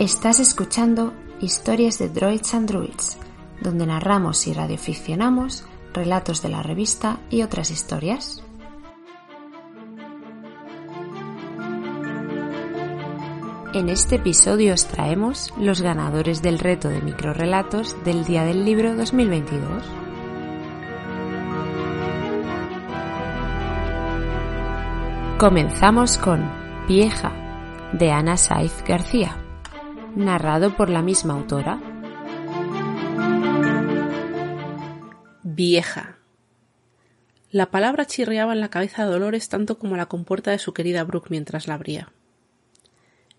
Estás escuchando Historias de Droids and Druids, donde narramos y radioficcionamos relatos de la revista y otras historias. En este episodio os traemos los ganadores del reto de microrelatos del Día del Libro 2022. Comenzamos con Vieja, de Ana Saiz García, narrado por la misma autora. Vieja. La palabra chirriaba en la cabeza de Dolores tanto como la compuerta de su querida Brooke mientras la abría.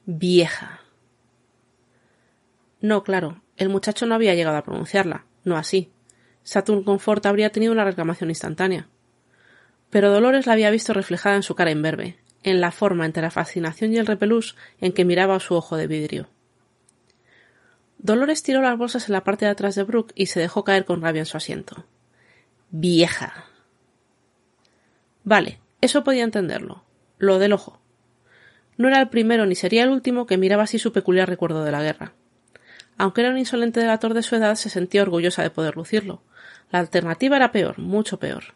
Vieja. No, claro, el muchacho no había llegado a pronunciarla, no así. Saturn Comfort habría tenido una reclamación instantánea pero Dolores la había visto reflejada en su cara imberbe, en la forma entre la fascinación y el repelús en que miraba su ojo de vidrio. Dolores tiró las bolsas en la parte de atrás de Brooke y se dejó caer con rabia en su asiento. Vieja. Vale, eso podía entenderlo. Lo del ojo. No era el primero ni sería el último que miraba así su peculiar recuerdo de la guerra. Aunque era un insolente delator de su edad, se sentía orgullosa de poder lucirlo. La alternativa era peor, mucho peor.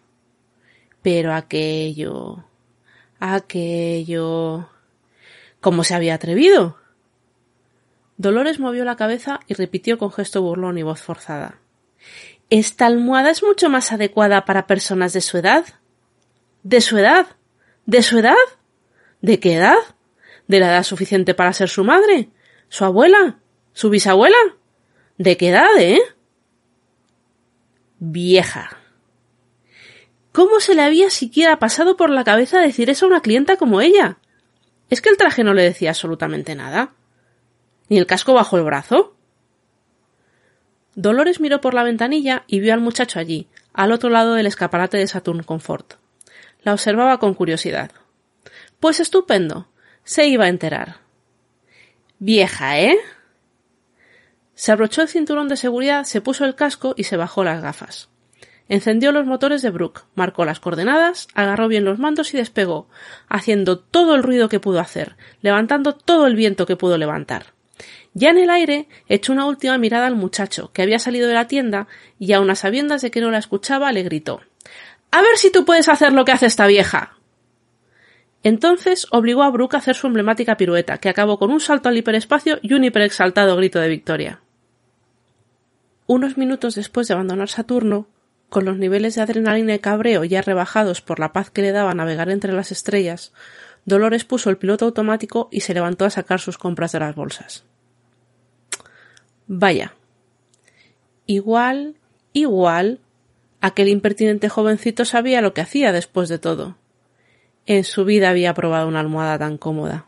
Pero aquello. aquello. ¿Cómo se había atrevido? Dolores movió la cabeza y repitió con gesto burlón y voz forzada. Esta almohada es mucho más adecuada para personas de su edad. ¿De su edad? ¿De su edad? ¿De qué edad? ¿De la edad suficiente para ser su madre? ¿Su abuela? ¿Su bisabuela? ¿De qué edad, eh? Vieja. ¿Cómo se le había siquiera pasado por la cabeza decir eso a una clienta como ella? ¿Es que el traje no le decía absolutamente nada? ¿Ni el casco bajo el brazo? Dolores miró por la ventanilla y vio al muchacho allí, al otro lado del escaparate de Saturn Comfort. La observaba con curiosidad. Pues estupendo. Se iba a enterar. Vieja, ¿eh? Se abrochó el cinturón de seguridad, se puso el casco y se bajó las gafas. Encendió los motores de Brooke, marcó las coordenadas, agarró bien los mandos y despegó, haciendo todo el ruido que pudo hacer, levantando todo el viento que pudo levantar. Ya en el aire echó una última mirada al muchacho, que había salido de la tienda, y a unas sabiendas de que no la escuchaba, le gritó A ver si tú puedes hacer lo que hace esta vieja. Entonces obligó a Brooke a hacer su emblemática pirueta, que acabó con un salto al hiperespacio y un hiperexaltado grito de victoria. Unos minutos después de abandonar Saturno, con los niveles de adrenalina y cabreo ya rebajados por la paz que le daba navegar entre las estrellas, Dolores puso el piloto automático y se levantó a sacar sus compras de las bolsas. Vaya. Igual, igual, aquel impertinente jovencito sabía lo que hacía después de todo. En su vida había probado una almohada tan cómoda.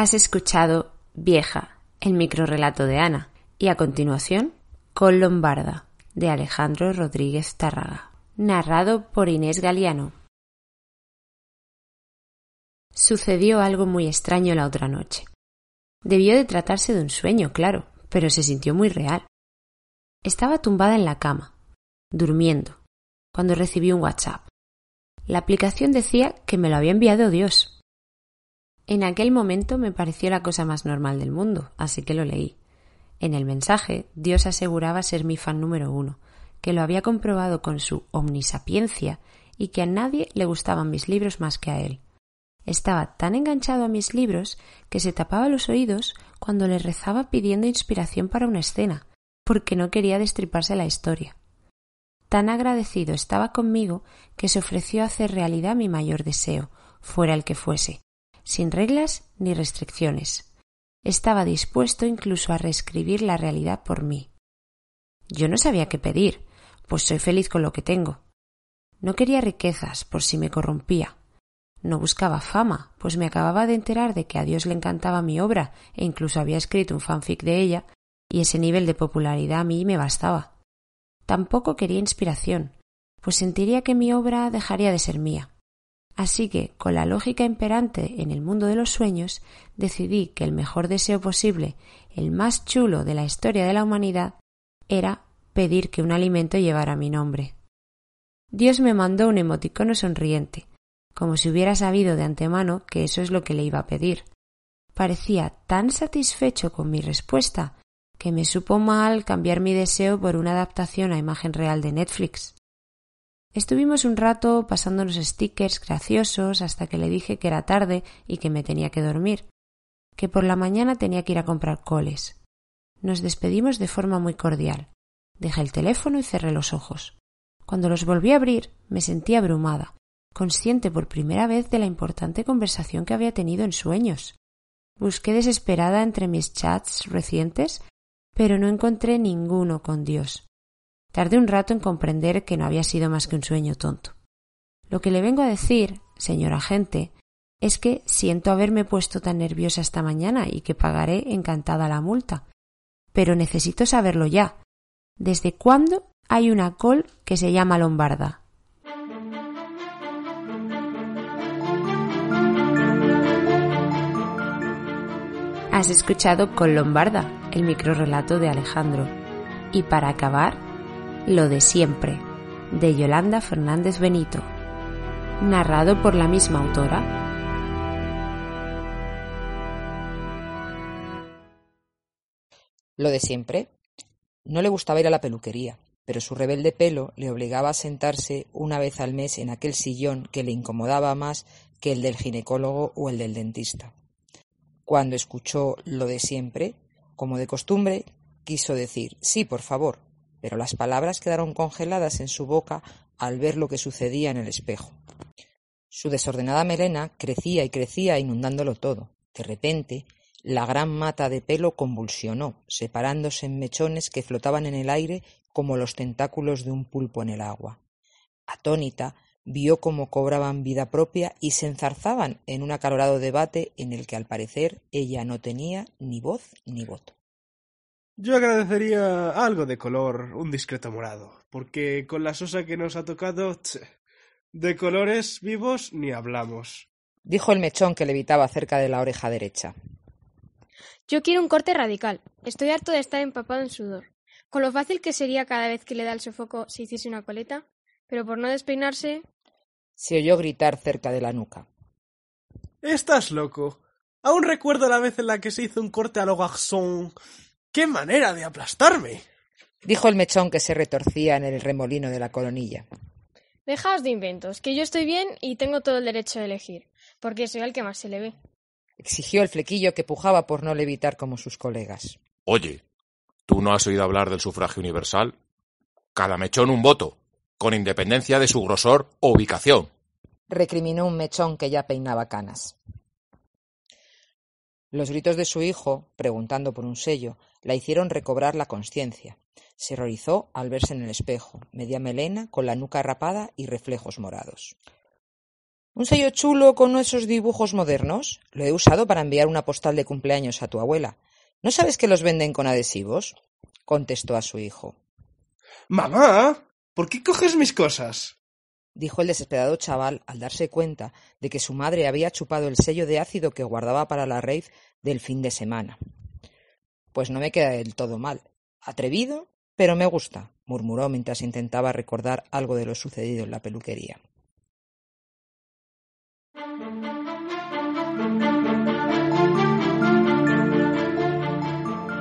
Has escuchado Vieja, el microrelato de Ana, y a continuación Col Lombarda, de Alejandro Rodríguez Tárraga, narrado por Inés Galiano. Sucedió algo muy extraño la otra noche. Debió de tratarse de un sueño, claro, pero se sintió muy real. Estaba tumbada en la cama, durmiendo, cuando recibí un WhatsApp. La aplicación decía que me lo había enviado Dios, en aquel momento me pareció la cosa más normal del mundo, así que lo leí. En el mensaje, Dios aseguraba ser mi fan número uno, que lo había comprobado con su omnisapiencia y que a nadie le gustaban mis libros más que a él. Estaba tan enganchado a mis libros que se tapaba los oídos cuando le rezaba pidiendo inspiración para una escena, porque no quería destriparse la historia. Tan agradecido estaba conmigo que se ofreció a hacer realidad mi mayor deseo, fuera el que fuese, sin reglas ni restricciones. Estaba dispuesto incluso a reescribir la realidad por mí. Yo no sabía qué pedir, pues soy feliz con lo que tengo. No quería riquezas por si me corrompía. No buscaba fama, pues me acababa de enterar de que a Dios le encantaba mi obra e incluso había escrito un fanfic de ella, y ese nivel de popularidad a mí me bastaba. Tampoco quería inspiración, pues sentiría que mi obra dejaría de ser mía. Así que, con la lógica imperante en el mundo de los sueños, decidí que el mejor deseo posible, el más chulo de la historia de la humanidad, era pedir que un alimento llevara mi nombre. Dios me mandó un emoticono sonriente, como si hubiera sabido de antemano que eso es lo que le iba a pedir. Parecía tan satisfecho con mi respuesta que me supo mal cambiar mi deseo por una adaptación a imagen real de Netflix. Estuvimos un rato pasándonos stickers graciosos hasta que le dije que era tarde y que me tenía que dormir, que por la mañana tenía que ir a comprar coles. Nos despedimos de forma muy cordial. Dejé el teléfono y cerré los ojos. Cuando los volví a abrir me sentí abrumada, consciente por primera vez de la importante conversación que había tenido en sueños. Busqué desesperada entre mis chats recientes pero no encontré ninguno con Dios. Tardé un rato en comprender que no había sido más que un sueño tonto. Lo que le vengo a decir, señor agente, es que siento haberme puesto tan nerviosa esta mañana y que pagaré encantada la multa. Pero necesito saberlo ya. ¿Desde cuándo hay una col que se llama lombarda? Has escuchado con Lombarda, el microrelato de Alejandro. Y para acabar, lo de siempre, de Yolanda Fernández Benito, narrado por la misma autora. Lo de siempre. No le gustaba ir a la peluquería, pero su rebelde pelo le obligaba a sentarse una vez al mes en aquel sillón que le incomodaba más que el del ginecólogo o el del dentista. Cuando escuchó lo de siempre, como de costumbre, quiso decir sí, por favor, pero las palabras quedaron congeladas en su boca al ver lo que sucedía en el espejo. Su desordenada melena crecía y crecía inundándolo todo. De repente, la gran mata de pelo convulsionó, separándose en mechones que flotaban en el aire como los tentáculos de un pulpo en el agua. Atónita, vio cómo cobraban vida propia y se enzarzaban en un acalorado debate en el que al parecer ella no tenía ni voz ni voto. Yo agradecería algo de color, un discreto morado, porque con la sosa que nos ha tocado, de colores vivos ni hablamos. Dijo el mechón que levitaba cerca de la oreja derecha. Yo quiero un corte radical. Estoy harto de estar empapado en sudor. Con lo fácil que sería cada vez que le da el sofoco si hiciese una coleta, pero por no despeinarse. Se oyó gritar cerca de la nuca. Estás loco. Aún recuerdo la vez en la que se hizo un corte a lo garçon. ¡Qué manera de aplastarme! dijo el mechón que se retorcía en el remolino de la colonilla. Dejaos de inventos, que yo estoy bien y tengo todo el derecho de elegir, porque soy el que más se le ve. Exigió el flequillo que pujaba por no levitar como sus colegas. Oye, ¿tú no has oído hablar del sufragio universal? Cada mechón un voto con independencia de su grosor o ubicación. Recriminó un mechón que ya peinaba canas. Los gritos de su hijo, preguntando por un sello, la hicieron recobrar la conciencia. Se horrorizó al verse en el espejo, media melena, con la nuca rapada y reflejos morados. ¿Un sello chulo con esos dibujos modernos? Lo he usado para enviar una postal de cumpleaños a tu abuela. ¿No sabes que los venden con adhesivos? contestó a su hijo. Mamá, ¿Por qué coges mis cosas? dijo el desesperado chaval al darse cuenta de que su madre había chupado el sello de ácido que guardaba para la rave del fin de semana. Pues no me queda del todo mal. Atrevido, pero me gusta, murmuró mientras intentaba recordar algo de lo sucedido en la peluquería.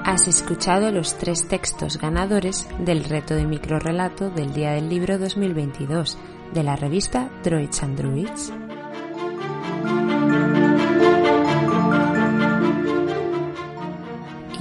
Has escuchado los tres textos ganadores del reto de microrelato del Día del Libro 2022 de la revista Droids and Druids.